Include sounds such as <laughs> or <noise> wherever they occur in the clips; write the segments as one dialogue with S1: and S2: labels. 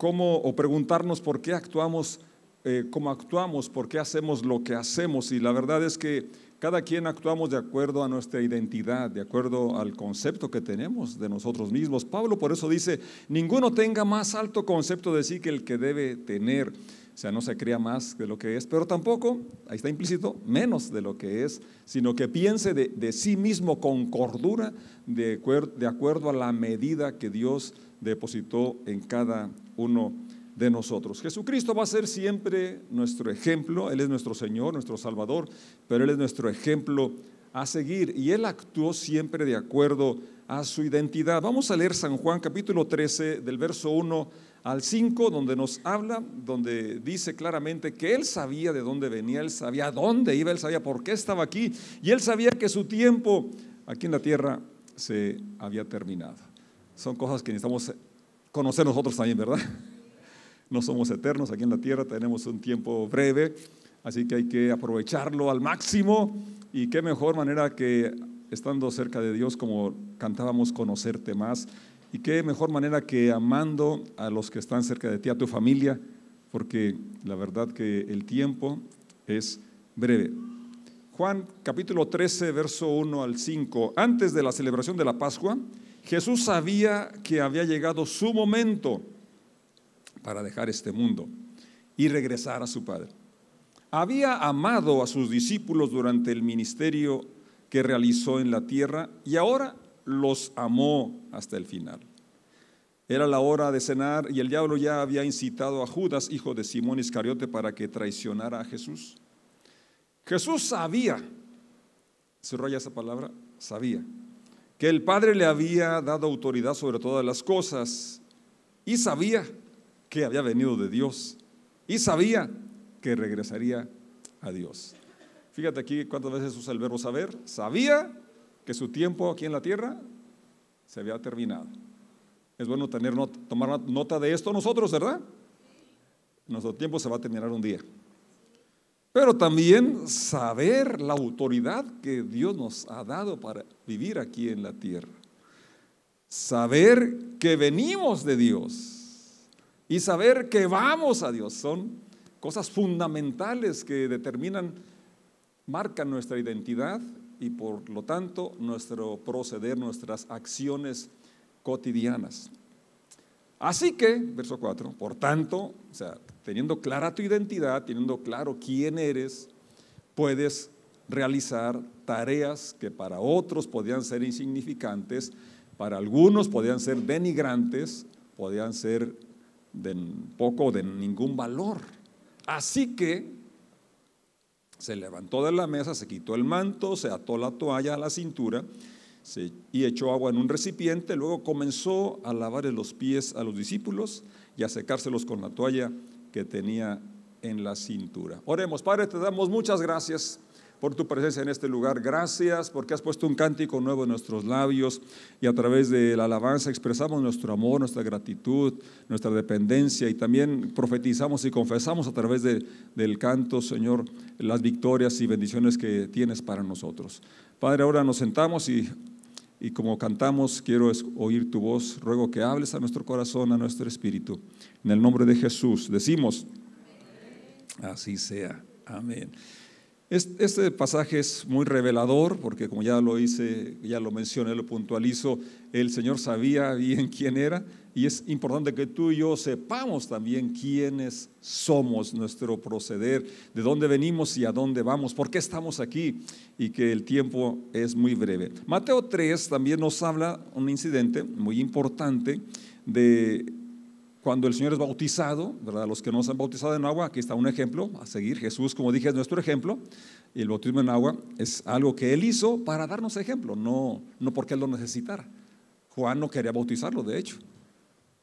S1: cómo, o preguntarnos por qué actuamos eh, como actuamos, por qué hacemos lo que hacemos. Y la verdad es que cada quien actuamos de acuerdo a nuestra identidad, de acuerdo al concepto que tenemos de nosotros mismos. Pablo por eso dice, ninguno tenga más alto concepto de sí que el que debe tener. O sea, no se crea más de lo que es, pero tampoco, ahí está implícito, menos de lo que es, sino que piense de, sí mismo con cordura, de acuerdo a la medida que Dios depositó en cada uno de nosotros. Jesucristo va a ser siempre nuestro ejemplo, Él es nuestro Señor, nuestro Salvador, pero Él es nuestro ejemplo a seguir y Él actuó siempre de acuerdo a su identidad. Vamos a leer San Juan capítulo 13 del verso 1 al 5, donde nos habla, donde dice claramente que Él sabía de dónde venía, Él sabía dónde iba, Él sabía por qué estaba aquí y Él sabía que su tiempo aquí en la tierra se había terminado. Son cosas que necesitamos conocer nosotros también, ¿verdad? no somos eternos aquí en la tierra, tenemos un tiempo breve, así que hay que aprovecharlo al máximo y qué mejor manera que estando cerca de Dios como cantábamos conocerte más y qué mejor manera que amando a los que están cerca de ti, a tu familia, porque la verdad que el tiempo es breve. Juan capítulo 13, verso 1 al 5. Antes de la celebración de la Pascua, Jesús sabía que había llegado su momento para dejar este mundo y regresar a su Padre. Había amado a sus discípulos durante el ministerio que realizó en la tierra y ahora los amó hasta el final. Era la hora de cenar y el diablo ya había incitado a Judas, hijo de Simón Iscariote, para que traicionara a Jesús. Jesús sabía, se esa palabra, sabía, que el Padre le había dado autoridad sobre todas las cosas y sabía que había venido de Dios y sabía que regresaría a Dios. Fíjate aquí cuántas veces usa el verbo saber. Sabía que su tiempo aquí en la tierra se había terminado. Es bueno tener tomar nota de esto nosotros, ¿verdad? Nuestro tiempo se va a terminar un día. Pero también saber la autoridad que Dios nos ha dado para vivir aquí en la tierra. Saber que venimos de Dios y saber que vamos a Dios. Son cosas fundamentales que determinan, marcan nuestra identidad y por lo tanto nuestro proceder, nuestras acciones cotidianas. Así que, verso 4, por tanto, o sea, teniendo clara tu identidad, teniendo claro quién eres, puedes realizar tareas que para otros podían ser insignificantes, para algunos podían ser denigrantes, podían ser de poco o de ningún valor. Así que se levantó de la mesa, se quitó el manto, se ató la toalla a la cintura y echó agua en un recipiente. Luego comenzó a lavar los pies a los discípulos y a secárselos con la toalla que tenía en la cintura. Oremos, Padre, te damos muchas gracias por tu presencia en este lugar. Gracias porque has puesto un cántico nuevo en nuestros labios y a través de la alabanza expresamos nuestro amor, nuestra gratitud, nuestra dependencia y también profetizamos y confesamos a través del canto, Señor, las victorias y bendiciones que tienes para nosotros. Padre, ahora nos sentamos y, y como cantamos, quiero oír tu voz. Ruego que hables a nuestro corazón, a nuestro espíritu. En el nombre de Jesús decimos, así sea. Amén. Este pasaje es muy revelador porque como ya lo hice, ya lo mencioné, lo puntualizo, el Señor sabía bien <laughs> quién era y es importante que tú y yo sepamos también quiénes somos, nuestro proceder, de dónde venimos y a dónde vamos, por qué estamos aquí y que el tiempo es muy breve. Mateo 3 también nos habla un incidente muy importante de cuando el Señor es bautizado, ¿verdad? Los que no se han bautizado en agua, aquí está un ejemplo a seguir. Jesús, como dije, es nuestro ejemplo. Y el bautismo en agua es algo que Él hizo para darnos ejemplo, no, no porque Él lo necesitara. Juan no quería bautizarlo, de hecho.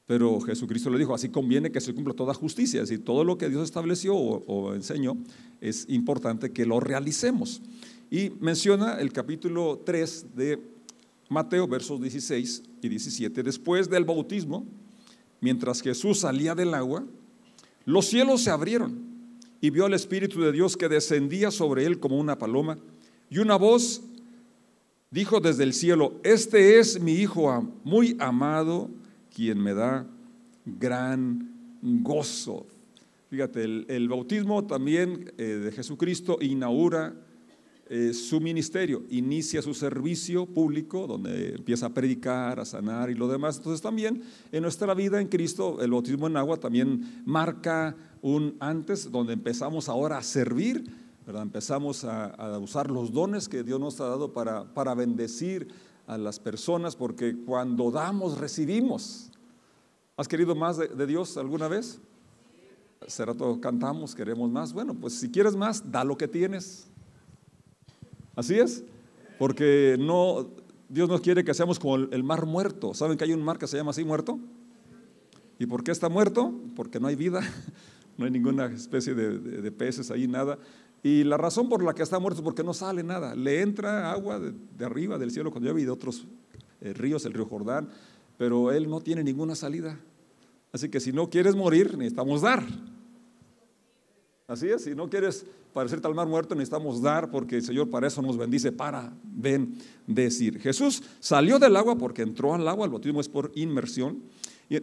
S1: Pero Jesucristo le dijo, así conviene que se cumpla toda justicia. Es decir, todo lo que Dios estableció o, o enseñó es importante que lo realicemos. Y menciona el capítulo 3 de Mateo, versos 16 y 17. Después del bautismo, mientras Jesús salía del agua, los cielos se abrieron y vio al Espíritu de Dios que descendía sobre él como una paloma y una voz dijo desde el cielo, este es mi Hijo muy amado, quien me da gran gozo. Fíjate, el, bautismo también eh, de Jesucristo inaugura eh, su ministerio, inicia su servicio público, donde empieza a predicar, a sanar y lo demás. Entonces también en nuestra vida en Cristo, el bautismo en agua también marca un antes, donde empezamos ahora a servir, ¿verdad? empezamos a, usar los dones que Dios nos ha dado para, para bendecir a las personas, porque cuando damos, recibimos. ¿Has querido más de, Dios alguna vez? Será todo, cantamos, queremos más. Bueno, pues si quieres más, da lo que tienes. Así es, porque no, Dios no quiere que seamos como el, mar muerto. ¿Saben que hay un mar que se llama así muerto? ¿Y por qué está muerto? Porque no hay vida, <laughs> no hay ninguna especie de, peces ahí, nada. Y la razón por la que está muerto es porque no sale nada. Le entra agua de, arriba del cielo cuando llueve y de otros eh, ríos, el río Jordán, pero él no tiene ninguna salida. Así que si no quieres morir, necesitamos dar. Así es, si no quieres parecerte al mar muerto, necesitamos dar porque el Señor para eso nos bendice, para bendecir. Jesús salió del agua porque entró al agua, el bautismo es por inmersión.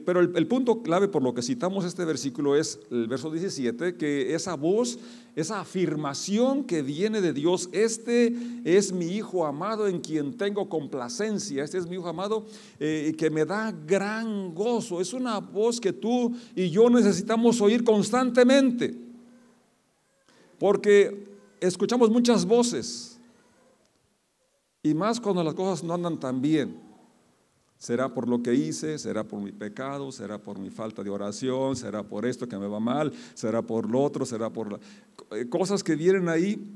S1: Pero el, punto clave por lo que citamos este versículo es el verso 17, que esa voz, esa afirmación que viene de Dios, este es mi Hijo amado en quien tengo complacencia, este es mi Hijo amado eh, que me da gran gozo. Es una voz que tú y yo necesitamos oír constantemente. Porque escuchamos muchas voces. Y más cuando las cosas no andan tan bien. Será por lo que hice, será por mi pecado, será por mi falta de oración, será por esto que me va mal, será por lo otro, será por eh, cosas que vienen ahí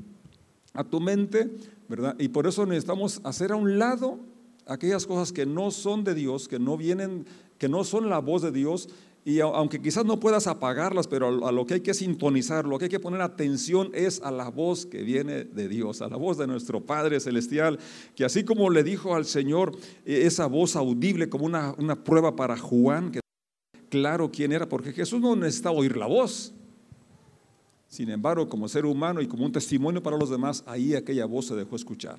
S1: a tu mente, ¿verdad? Y por eso necesitamos hacer a un lado aquellas cosas que no son de Dios, que no vienen, que no son la voz de Dios y aunque quizás no puedas apagarlas, pero a lo que hay que sintonizar, lo que hay que poner atención es a la voz que viene de Dios, a la voz de nuestro Padre Celestial, que así como le dijo al Señor e, esa voz audible como una, una prueba para Juan, que claro quién era, porque Jesús no necesitaba oír la voz. Sin embargo, como ser humano y como un testimonio para los demás, ahí aquella voz se dejó escuchar.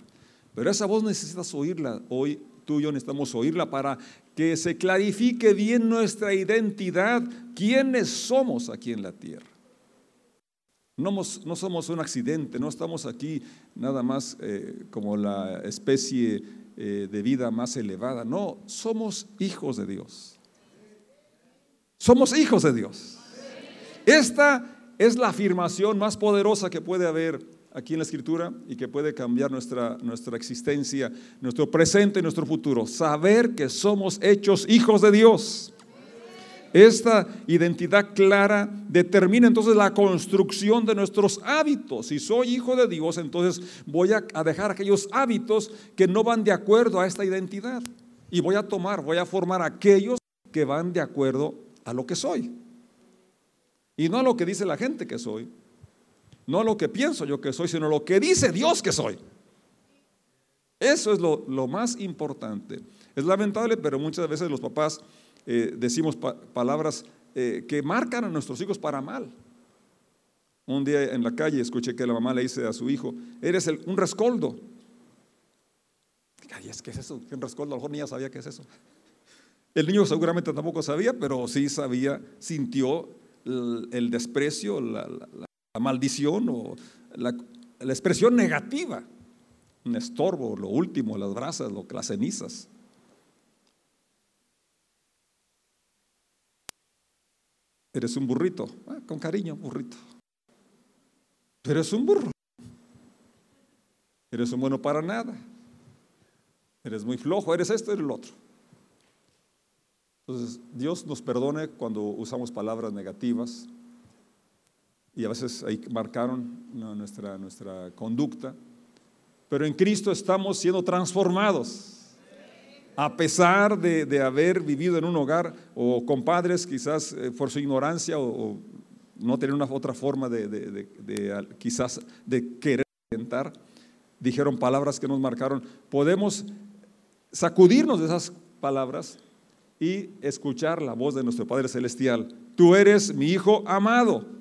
S1: Pero esa voz necesitas oírla hoy tú y yo necesitamos oírla para que se clarifique bien nuestra identidad, quiénes somos aquí en la tierra. No, somos un accidente, no estamos aquí nada más eh, como la especie eh, de vida más elevada, no, somos hijos de Dios. Somos hijos de Dios. Esta es la afirmación más poderosa que puede haber aquí en la escritura y que puede cambiar nuestra, nuestra existencia, nuestro presente y nuestro futuro. Saber que somos hechos hijos de Dios. Esta identidad clara determina entonces la construcción de nuestros hábitos. Si soy hijo de Dios, entonces voy a, dejar aquellos hábitos que no van de acuerdo a esta identidad. Y voy a tomar, voy a formar aquellos que van de acuerdo a lo que soy. Y no a lo que dice la gente que soy. No lo que pienso yo que soy, sino lo que dice Dios que soy. Eso es lo, más importante. Es lamentable, pero muchas veces los papás eh, decimos palabras eh, que marcan a nuestros hijos para mal. Un día en la calle escuché que la mamá le dice a su hijo, eres un rescoldo. Ay, ¿qué es eso? ¿Qué un rescoldo? A lo mejor ni ya sabía qué es eso. El niño seguramente tampoco sabía, pero sí sabía, sintió el, desprecio, la maldición o la, expresión negativa. Un estorbo, lo último, las brasas, lo, las cenizas. Eres un burrito, ah, con cariño, burrito. Pero eres un burro. Eres un bueno para nada. Eres muy flojo, eres esto, eres el otro. Entonces, Dios nos perdone cuando usamos palabras negativas, y a veces ahí marcaron nuestra, nuestra conducta. Pero en Cristo estamos siendo transformados. A pesar de, haber vivido en un hogar o con padres quizás eh, por su ignorancia o, no tener una otra forma de, quizás de querer intentar, dijeron palabras que nos marcaron. Podemos sacudirnos de esas palabras y escuchar la voz de nuestro Padre Celestial. Tú eres mi Hijo amado.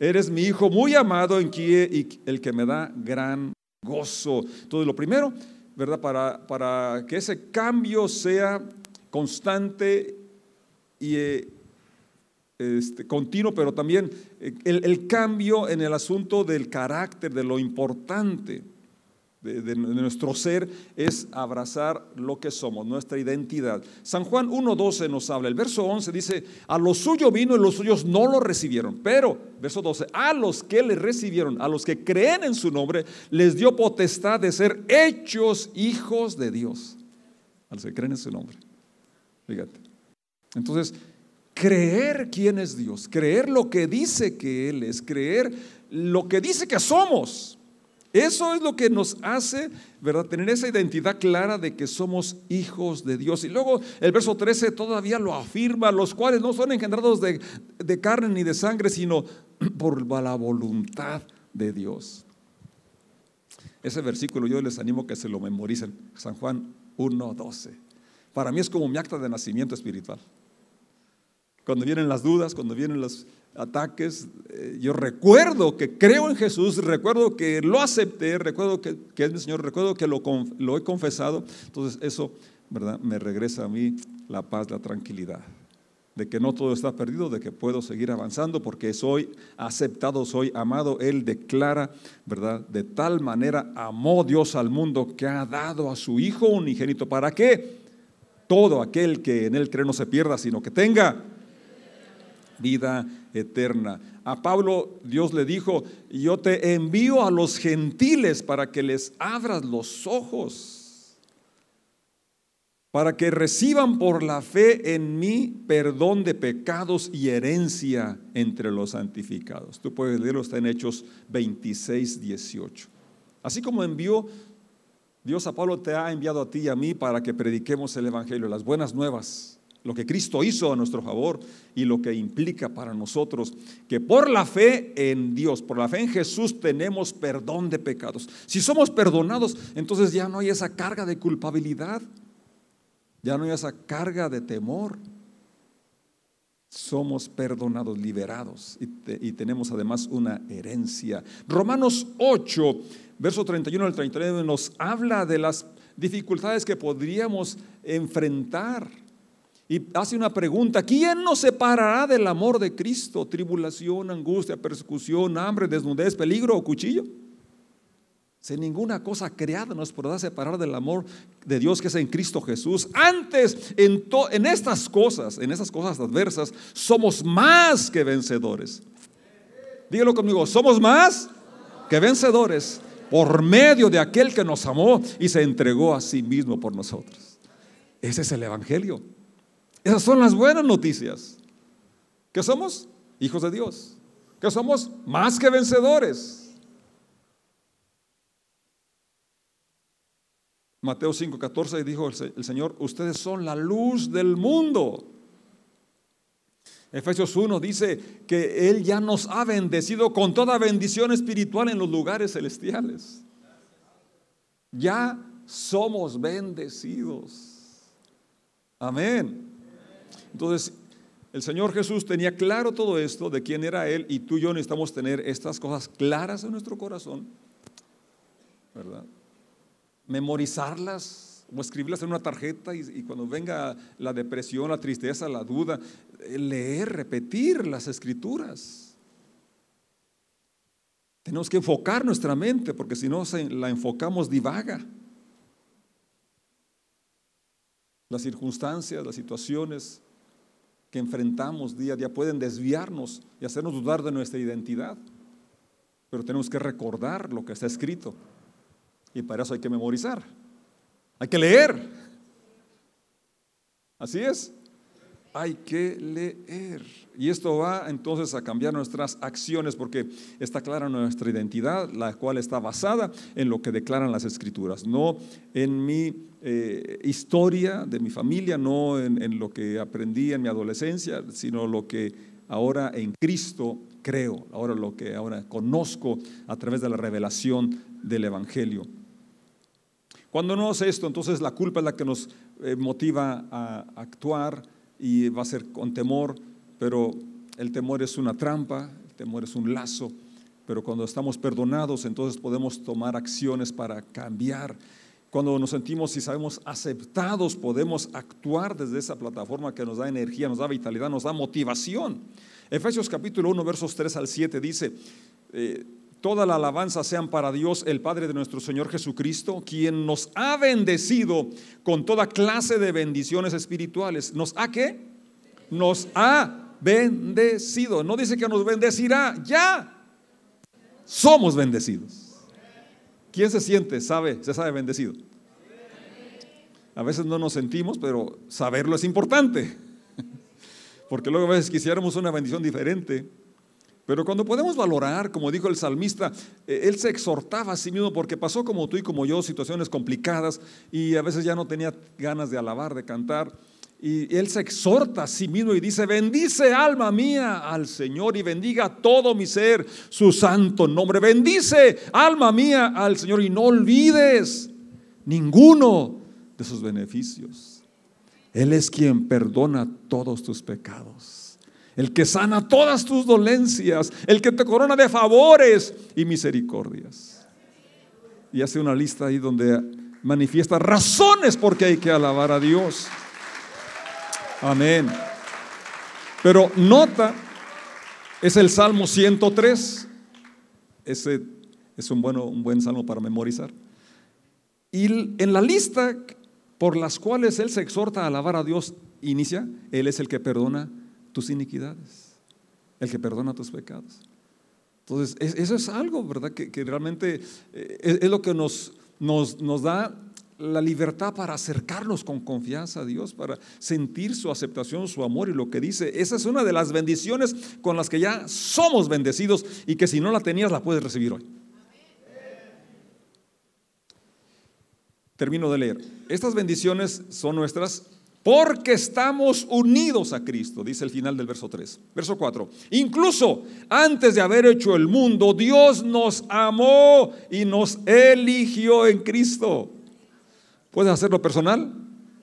S1: Eres mi hijo muy amado en quien, y el que me da gran gozo. Entonces, lo primero, ¿verdad? Para, para que ese cambio sea constante y, eh, este, continuo, pero también eh, el, cambio en el asunto del carácter, de lo importante de, nuestro ser, es abrazar lo que somos, nuestra identidad. San Juan 1.12 nos habla, el verso 11 dice, a lo suyo vino y los suyos no lo recibieron, pero, verso 12, a los que le recibieron, a los que creen en su nombre, les dio potestad de ser hechos hijos de Dios, a los que creen en su nombre. Fíjate. Entonces, creer quién es Dios, creer lo que dice que Él es, creer lo que dice que somos. Eso es lo que nos hace, ¿verdad? Tener esa identidad clara de que somos hijos de Dios. Y luego el verso 13 todavía lo afirma, los cuales no son engendrados de, de carne ni de sangre, sino <clears throat> por la voluntad de Dios. Ese versículo yo les animo que se lo memoricen. San Juan 1.12. Para mí es como mi acta de nacimiento espiritual. Cuando vienen las dudas, cuando vienen los ataques, eh, yo recuerdo que creo en Jesús, recuerdo que lo acepté, recuerdo que, es mi Señor, recuerdo que lo, lo he confesado. Entonces eso, ¿verdad? Me regresa a mí la paz, la tranquilidad de que no todo está perdido, de que puedo seguir avanzando porque soy aceptado, soy amado. Él declara, ¿verdad? De tal manera amó Dios al mundo que ha dado a su Hijo unigénito. ¿Para qué? Todo aquel que en él cree no se pierda, sino que tenga vida eterna. A Pablo Dios le dijo, yo te envío a los gentiles para que les abras los ojos, para que reciban por la fe en mí perdón de pecados y herencia entre los santificados. Tú puedes leerlo, está en Hechos 26, 18. Así como envió Dios a Pablo, te ha enviado a ti y a mí para que prediquemos el Evangelio, las buenas nuevas lo que Cristo hizo a nuestro favor y lo que implica para nosotros que por la fe en Dios, por la fe en Jesús tenemos perdón de pecados. Si somos perdonados, entonces ya no hay esa carga de culpabilidad, ya no hay esa carga de temor. Somos perdonados, liberados y, tenemos además una herencia. Romanos 8, verso 31 al 39 nos habla de las dificultades que podríamos enfrentar y hace una pregunta, ¿quién nos separará del amor de Cristo? Tribulación, angustia, persecución, hambre, desnudez, peligro o cuchillo. Si ninguna cosa creada nos podrá separar del amor de Dios que es en Cristo Jesús. Antes, en, estas cosas, en esas cosas adversas, somos más que vencedores. Dígalo conmigo, somos más que vencedores por medio de aquel que nos amó y se entregó a sí mismo por nosotros. Ese es el Evangelio. Esas son las buenas noticias. Que somos hijos de Dios. Que somos más que vencedores. Mateo 5:14 dijo el Señor, ustedes son la luz del mundo. Efesios 1 dice que Él ya nos ha bendecido con toda bendición espiritual en los lugares celestiales. Ya somos bendecidos. Amén. Entonces, el Señor Jesús tenía claro todo esto de quién era Él y tú y yo necesitamos tener estas cosas claras en nuestro corazón, ¿verdad? Memorizarlas o escribirlas en una tarjeta y, y cuando venga la depresión, la tristeza, la duda, leer, repetir las escrituras. Tenemos que enfocar nuestra mente porque si no la enfocamos divaga. Las circunstancias, las situaciones, que enfrentamos día a día pueden desviarnos y hacernos dudar de nuestra identidad. Pero tenemos que recordar lo que está escrito. Y para eso hay que memorizar. Hay que leer. Así es hay que leer. Y esto va entonces a cambiar nuestras acciones porque está clara nuestra identidad, la cual está basada en lo que declaran las escrituras, no en mi eh, historia de mi familia, no en, lo que aprendí en mi adolescencia, sino lo que ahora en Cristo creo, ahora lo que ahora conozco a través de la revelación del Evangelio. Cuando no es esto, entonces la culpa es la que nos eh, motiva a actuar y va a ser con temor, pero el temor es una trampa, el temor es un lazo, pero cuando estamos perdonados entonces podemos tomar acciones para cambiar Cuando nos sentimos y sabemos aceptados, podemos actuar desde esa plataforma que nos da energía, nos da vitalidad, nos da motivación. Efesios capítulo 1, versos 3 al 7 dice, eh, toda la alabanza sean para Dios, el Padre de nuestro Señor Jesucristo, quien nos ha bendecido con toda clase de bendiciones espirituales. ¿Nos ha qué? Nos ha bendecido. No dice que nos bendecirá, ya somos bendecidos. ¿Quién se siente, sabe, se sabe bendecido? A veces no nos sentimos, pero saberlo es importante. <laughs> Porque luego a veces quisiéramos una bendición diferente. Pero cuando podemos valorar, como dijo el salmista, eh, él se exhortaba a sí mismo porque pasó como tú y como yo situaciones complicadas y a veces ya no tenía ganas de alabar, de cantar. Y él se exhorta a sí mismo y dice, bendice alma mía al Señor y bendiga todo mi ser su santo nombre. Bendice alma mía al Señor y no olvides ninguno de sus beneficios. Él es quien perdona todos tus pecados, el que sana todas tus dolencias, el que te corona de favores y misericordias. Y hace una lista ahí donde manifiesta razones por qué hay que alabar a Dios. Amén. Pero nota, es el Salmo 103. Ese es un, bueno, un buen salmo para memorizar. Y en la lista por las cuales Él se exhorta a alabar a Dios, inicia, Él es el que perdona tus iniquidades, el que perdona tus pecados. Entonces, eso es algo, ¿verdad? Que, realmente eh, es, lo que nos, nos, nos da la libertad para acercarnos con confianza a Dios, para sentir su aceptación, su amor y lo que dice. Esa es una de las bendiciones con las que ya somos bendecidos y que si no la tenías la puedes recibir hoy. Termino de leer. Estas bendiciones son nuestras porque estamos unidos a Cristo, dice el final del verso 3. Verso 4. Incluso antes de haber hecho el mundo, Dios nos amó y nos eligió en Cristo ¿Puedes hacerlo personal?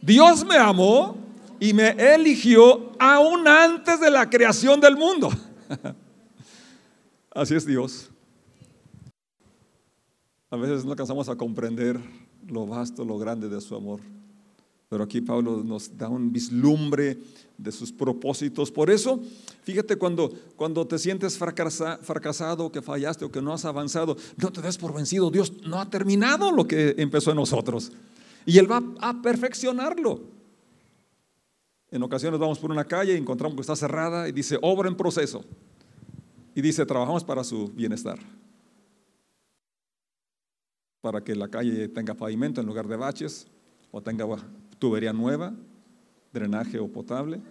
S1: Dios me amó y me eligió aún antes de la creación del mundo. <laughs> Así es Dios. A veces no alcanzamos a comprender lo vasto, lo grande de su amor. Pero aquí Pablo nos da un vislumbre de sus propósitos. Por eso, fíjate cuando, cuando te sientes fracasado, que fallaste o que no has avanzado, no te des por vencido. Dios no ha terminado lo que empezó en nosotros. Y Él va a perfeccionarlo. En ocasiones vamos por una calle y encontramos que está cerrada y dice, obra en proceso. Y dice, trabajamos para su bienestar. Para que la calle tenga pavimento en lugar de baches, o tenga tubería nueva, drenaje o potable.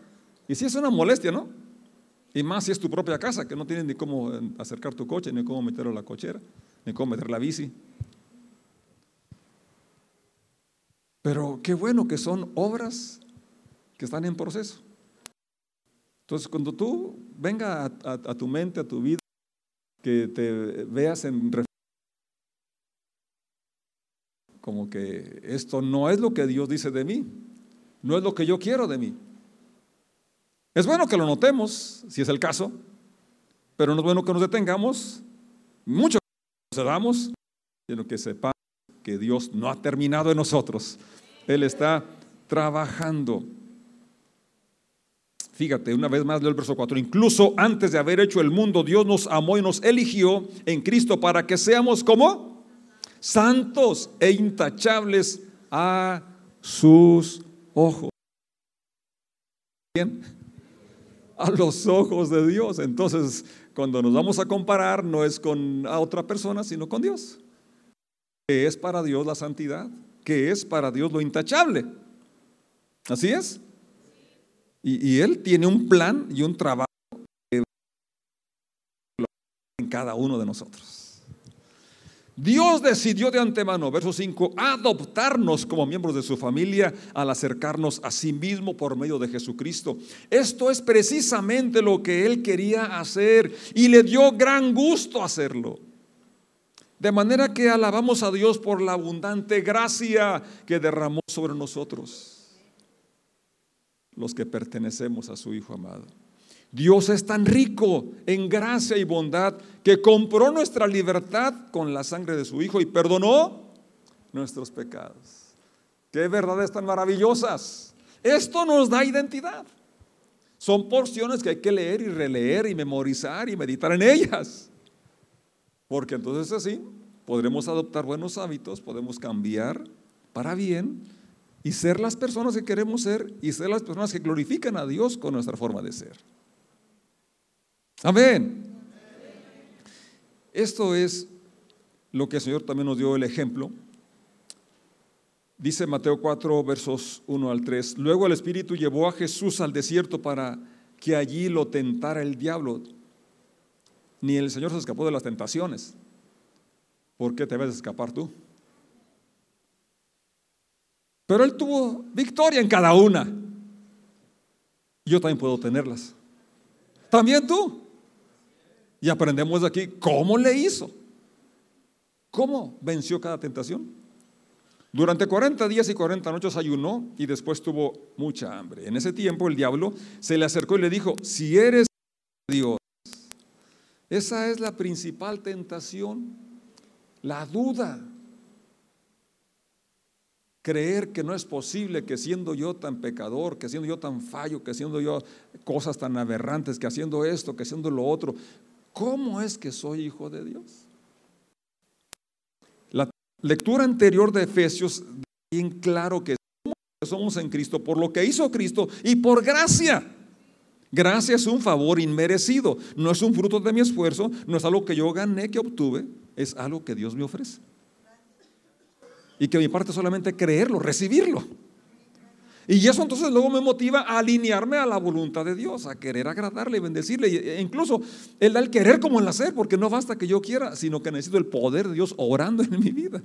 S1: Y si es una molestia, ¿no? Y más si es tu propia casa, que no tienes ni cómo eh, acercar tu coche, ni cómo meterlo a la cochera, ni cómo meter la bici. Pero qué bueno que son obras que están en proceso. Entonces, cuando tú venga a, tu mente, a tu vida, que te veas en como que esto no es lo que Dios dice de mí, no es lo que yo quiero de mí. Es bueno que lo notemos, si es el caso, pero no es bueno que nos detengamos, mucho que nos cedamos, sino que sepamos que Dios no ha terminado en nosotros. Él está trabajando. Fíjate, una vez más leo el verso 4. Incluso antes de haber hecho el mundo, Dios nos amó y nos eligió en Cristo para que seamos como santos e intachables a sus ojos. Bien, a los ojos de Dios. Entonces, cuando nos vamos a comparar, no es con a otra persona, sino con Dios que es para Dios la santidad, que es para Dios lo intachable. ¿Así es? Y, Él tiene un plan y un trabajo en cada uno de nosotros. Dios decidió de antemano, verso 5, adoptarnos como miembros de su familia al acercarnos a sí mismo por medio de Jesucristo. Esto es precisamente lo que Él quería hacer y le dio gran gusto hacerlo. De manera que alabamos a Dios por la abundante gracia que derramó sobre nosotros, los que pertenecemos a su Hijo amado. Dios es tan rico en gracia y bondad que compró nuestra libertad con la sangre de su Hijo y perdonó nuestros pecados. Qué verdades tan maravillosas. Esto nos da identidad. Son porciones que hay que leer y releer y memorizar y meditar en ellas. Porque entonces así podremos adoptar buenos hábitos, podemos cambiar para bien y ser las personas que queremos ser y ser las personas que glorifican a Dios con nuestra forma de ser. Amén. Esto es lo que el Señor también nos dio el ejemplo. Dice Mateo 4, versos 1 al 3. Luego el Espíritu llevó a Jesús al desierto para que allí lo tentara el diablo. Ni el Señor se escapó de las tentaciones. ¿Por qué te ves escapar tú? Pero Él tuvo victoria en cada una. Yo también puedo tenerlas. También tú. Y aprendemos de aquí cómo le hizo. ¿Cómo venció cada tentación? Durante 40 días y 40 noches ayunó y después tuvo mucha hambre. En ese tiempo el diablo se le acercó y le dijo, si eres Dios, esa es la principal tentación, la duda. Creer que no es posible que siendo yo tan pecador, que siendo yo tan fallo, que siendo yo cosas tan aberrantes, que haciendo esto, que haciendo lo otro, ¿cómo es que soy hijo de Dios? La lectura anterior de Efesios bien claro que somos en Cristo por lo que hizo Cristo y por gracia. Gracia es un favor inmerecido, no es un fruto de mi esfuerzo, no es algo que yo gané, que obtuve, es algo que Dios me ofrece. Y que mi parte solamente creerlo, recibirlo. Y eso entonces luego me motiva a alinearme a la voluntad de Dios, a querer agradarle bendecirle. E incluso Él da el querer como el hacer, porque no basta que yo quiera, sino que necesito el poder de Dios orando en mi vida.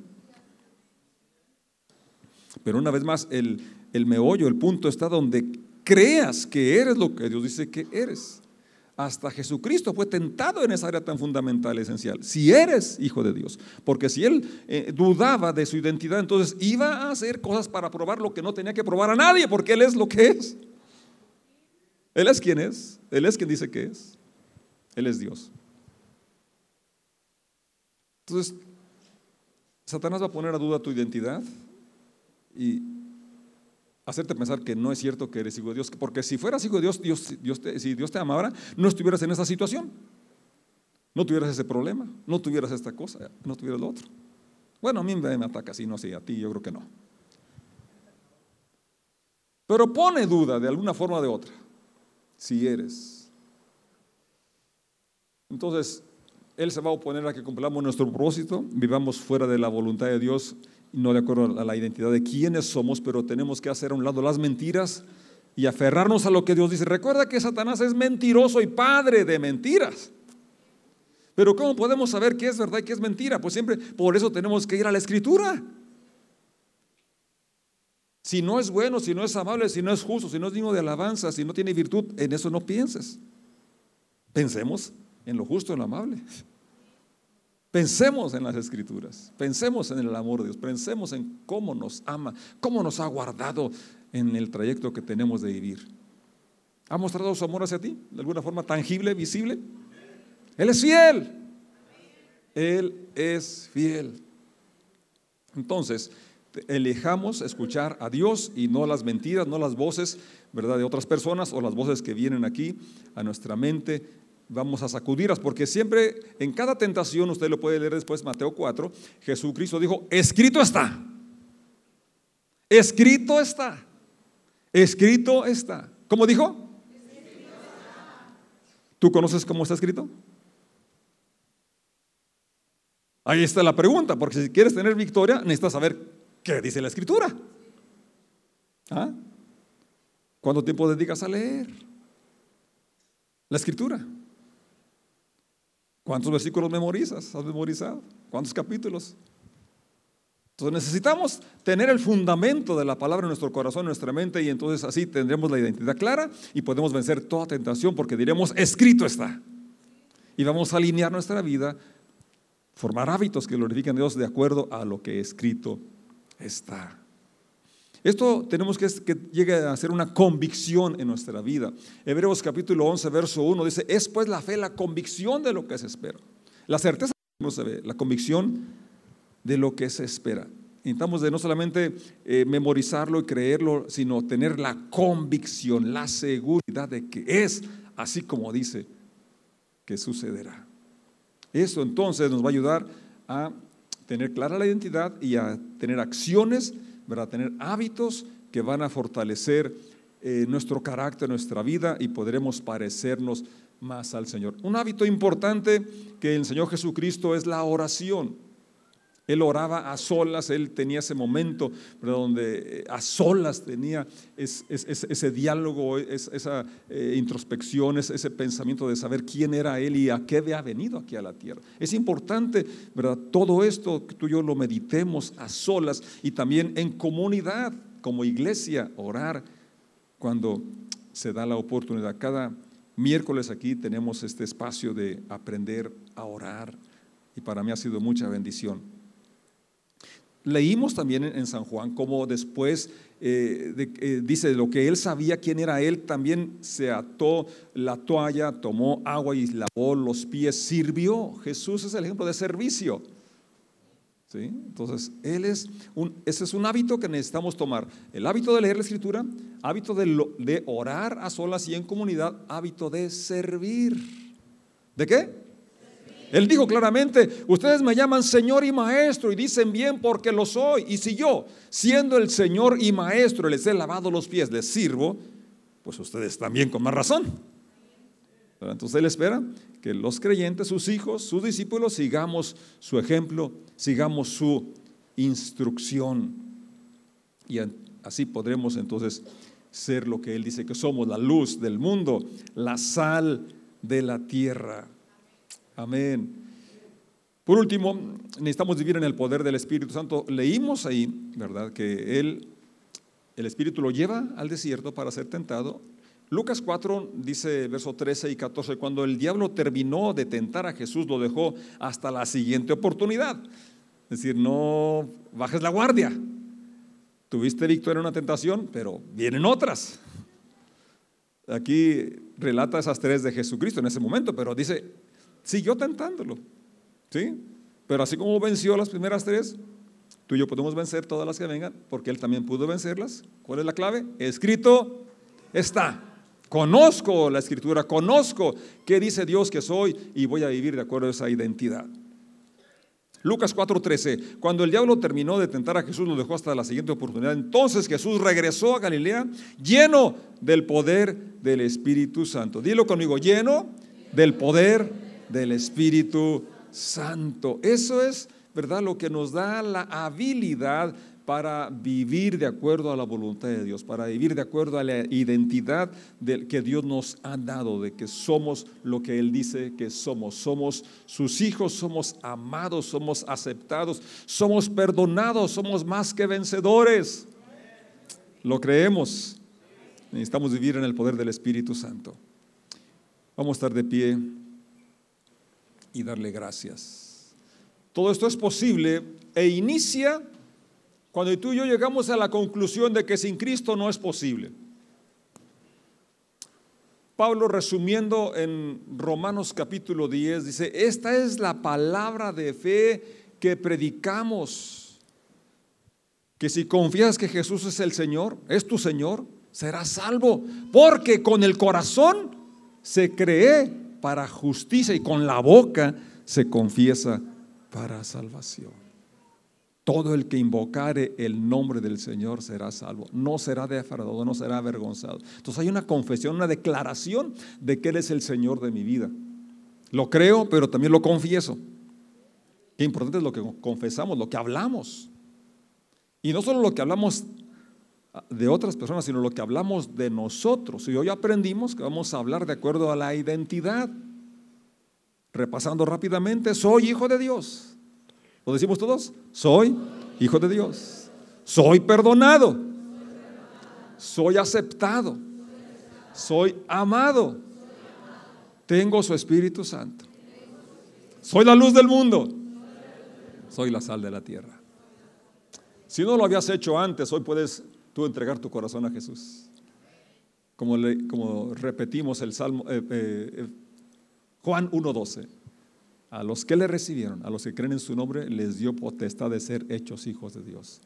S1: Pero una vez más, el, el meollo, el punto está donde creas que eres lo que Dios dice que eres. Hasta Jesucristo fue tentado en esa área tan fundamental, esencial. Si eres hijo de Dios, porque si él eh, dudaba de su identidad, entonces iba a hacer cosas para probar lo que no tenía que probar a nadie, porque él es lo que es. Él es quien es, él es quien dice que es. Él es Dios. Entonces, Satanás va a poner a duda tu identidad y hacerte pensar que no es cierto que eres hijo de Dios, porque si fueras hijo de Dios, Dios, Dios te, si Dios te amara, no estuvieras en esa situación, no tuvieras ese problema, no tuvieras esta cosa, no tuvieras lo otro. Bueno, a mí me ataca así, no sé, a ti yo creo que no. Pero pone duda de alguna forma o de otra, si eres. Entonces, Él se va a oponer a que cumplamos nuestro propósito, vivamos fuera de la voluntad de Dios no de acuerdo a la identidad de quiénes somos, pero tenemos que hacer a un lado las mentiras y aferrarnos a lo que Dios dice. Recuerda que Satanás es mentiroso y padre de mentiras. Pero ¿cómo podemos saber qué es verdad y qué es mentira? Pues siempre por eso tenemos que ir a la escritura. Si no es bueno, si no es amable, si no es justo, si no es digno de alabanza, si no tiene virtud, en eso no pienses. Pensemos en lo justo, en lo amable. Pensemos en las escrituras, pensemos en el amor de Dios, pensemos en cómo nos ama, cómo nos ha guardado en el trayecto que tenemos de vivir. ¿Ha mostrado su amor hacia ti de alguna forma tangible, visible? Él es fiel. Él es fiel. Entonces, elijamos escuchar a Dios y no las mentiras, no las voces, ¿verdad?, de otras personas o las voces que vienen aquí a nuestra mente vamos a sacudirlas, porque siempre en cada tentación, usted lo puede leer después, Mateo 4, Jesucristo dijo, escrito está, escrito está, escrito está. ¿Cómo dijo? ¿Tú conoces cómo está escrito? Ahí está la pregunta, porque si quieres tener victoria, necesitas saber qué dice la escritura. ¿Ah? ¿Cuánto tiempo dedicas a leer la escritura? ¿Cuántos versículos memorizas? ¿Has memorizado? ¿Cuántos capítulos? Entonces necesitamos tener el fundamento de la palabra en nuestro corazón, en nuestra mente, y entonces así tendremos la identidad clara y podemos vencer toda tentación porque diremos, escrito está. Y vamos a alinear nuestra vida, formar hábitos que glorifiquen a Dios de acuerdo a lo que escrito está. Esto tenemos que, que llegue a ser una convicción en nuestra vida. Hebreos capítulo 11, verso 1 dice, es pues la fe la convicción de lo que se espera. La certeza no se ve, la convicción de lo que se espera. Necesitamos de no solamente eh, memorizarlo y creerlo, sino tener la convicción, la seguridad de que es así como dice que sucederá. Eso entonces nos va a ayudar a tener clara la identidad y a tener acciones, ¿verdad? tener hábitos que van a fortalecer eh, nuestro carácter, nuestra vida y podremos parecernos más al Señor. Un hábito importante que el Señor Jesucristo es la oración. Él oraba a solas, él tenía ese momento donde eh, a solas tenía ese diálogo, esa eh, introspección, ese pensamiento de saber quién era él y a qué había venido aquí a la tierra. Es importante, ¿verdad? Todo esto que tú y yo lo meditemos a solas y también en comunidad, como iglesia, orar cuando se da la oportunidad. Cada miércoles aquí tenemos este espacio de aprender a orar y para mí ha sido mucha bendición. Leímos también en San Juan cómo después eh, eh, dice lo que él sabía quién era él, también se ató la toalla, tomó agua y lavó los pies, sirvió. Jesús es el ejemplo de servicio. ¿Sí? Entonces, él es un, ese es un hábito que necesitamos tomar. El hábito de leer la escritura, hábito de, de orar a solas y en comunidad, hábito de servir. ¿De qué? Él dijo claramente, ustedes me llaman Señor y Maestro y dicen bien porque lo soy. Y si yo, siendo el Señor y Maestro, les he lavado los pies, les sirvo, pues ustedes también con más razón. Entonces Él espera que los creyentes, sus hijos, sus discípulos, sigamos su ejemplo, sigamos su instrucción. Y así podremos entonces ser lo que Él dice que somos, la luz del mundo, la sal de la tierra. Amén. Por último, necesitamos vivir en el poder del Espíritu Santo. Leímos ahí, ¿verdad? Que él, el Espíritu lo lleva al desierto para ser tentado. Lucas 4 dice, verso 13 y 14, cuando el diablo terminó de tentar a Jesús, lo dejó hasta la siguiente oportunidad. Es decir, no bajes la guardia. Tuviste victoria en una tentación, pero vienen otras. Aquí relata esas tres de Jesucristo en ese momento, pero dice, siguió tentándolo. ¿Sí? Pero así como venció las primeras tres, tú y yo podemos vencer todas las que vengan, porque Él también pudo vencerlas. ¿Cuál es la clave? Escrito está. Conozco la escritura, conozco qué dice Dios que soy y voy a vivir de acuerdo a esa identidad. Lucas 4:13, cuando el diablo terminó de tentar a Jesús, lo dejó hasta la siguiente oportunidad. Entonces Jesús regresó a Galilea lleno del poder del Espíritu Santo. Dilo conmigo, lleno del poder del Espíritu Santo. Eso es, ¿verdad? Lo que nos da la habilidad para vivir de acuerdo a la voluntad de Dios, para vivir de acuerdo a la identidad que Dios nos ha dado, de que somos lo que Él dice que somos. Somos sus hijos, somos amados, somos aceptados, somos perdonados, somos más que vencedores. Lo creemos. Necesitamos vivir en el poder del Espíritu Santo. Vamos a estar de pie y darle gracias. Todo esto es posible e inicia cuando tú y yo llegamos a la conclusión de que sin Cristo no es posible. Pablo resumiendo en Romanos capítulo 10 dice, esta es la palabra de fe que predicamos, que si confías que Jesús es el Señor, es tu Señor, serás salvo, porque con el corazón se cree para justicia y con la boca se confiesa para salvación. Todo el que invocare el nombre del Señor será salvo. No será defraudado, no será avergonzado. Entonces hay una confesión, una declaración de que Él es el Señor de mi vida. Lo creo, pero también lo confieso. Qué importante es lo que confesamos, lo que hablamos. Y no solo lo que hablamos de otras personas, sino lo que hablamos de nosotros. Y hoy aprendimos que vamos a hablar de acuerdo a la identidad. Repasando rápidamente, soy hijo de Dios. ¿Lo decimos todos? Soy hijo de Dios. Soy perdonado. Soy aceptado. Soy amado. Tengo su Espíritu Santo. Soy la luz del mundo. Soy la sal de la tierra. Si no lo habías hecho antes, hoy puedes tú entregar tu corazón a Jesús. Como, como repetimos el Salmo, eh, eh, Juan 1.12. A los que le recibieron, a los que creen en su nombre, les dio potestad de ser hechos hijos de Dios.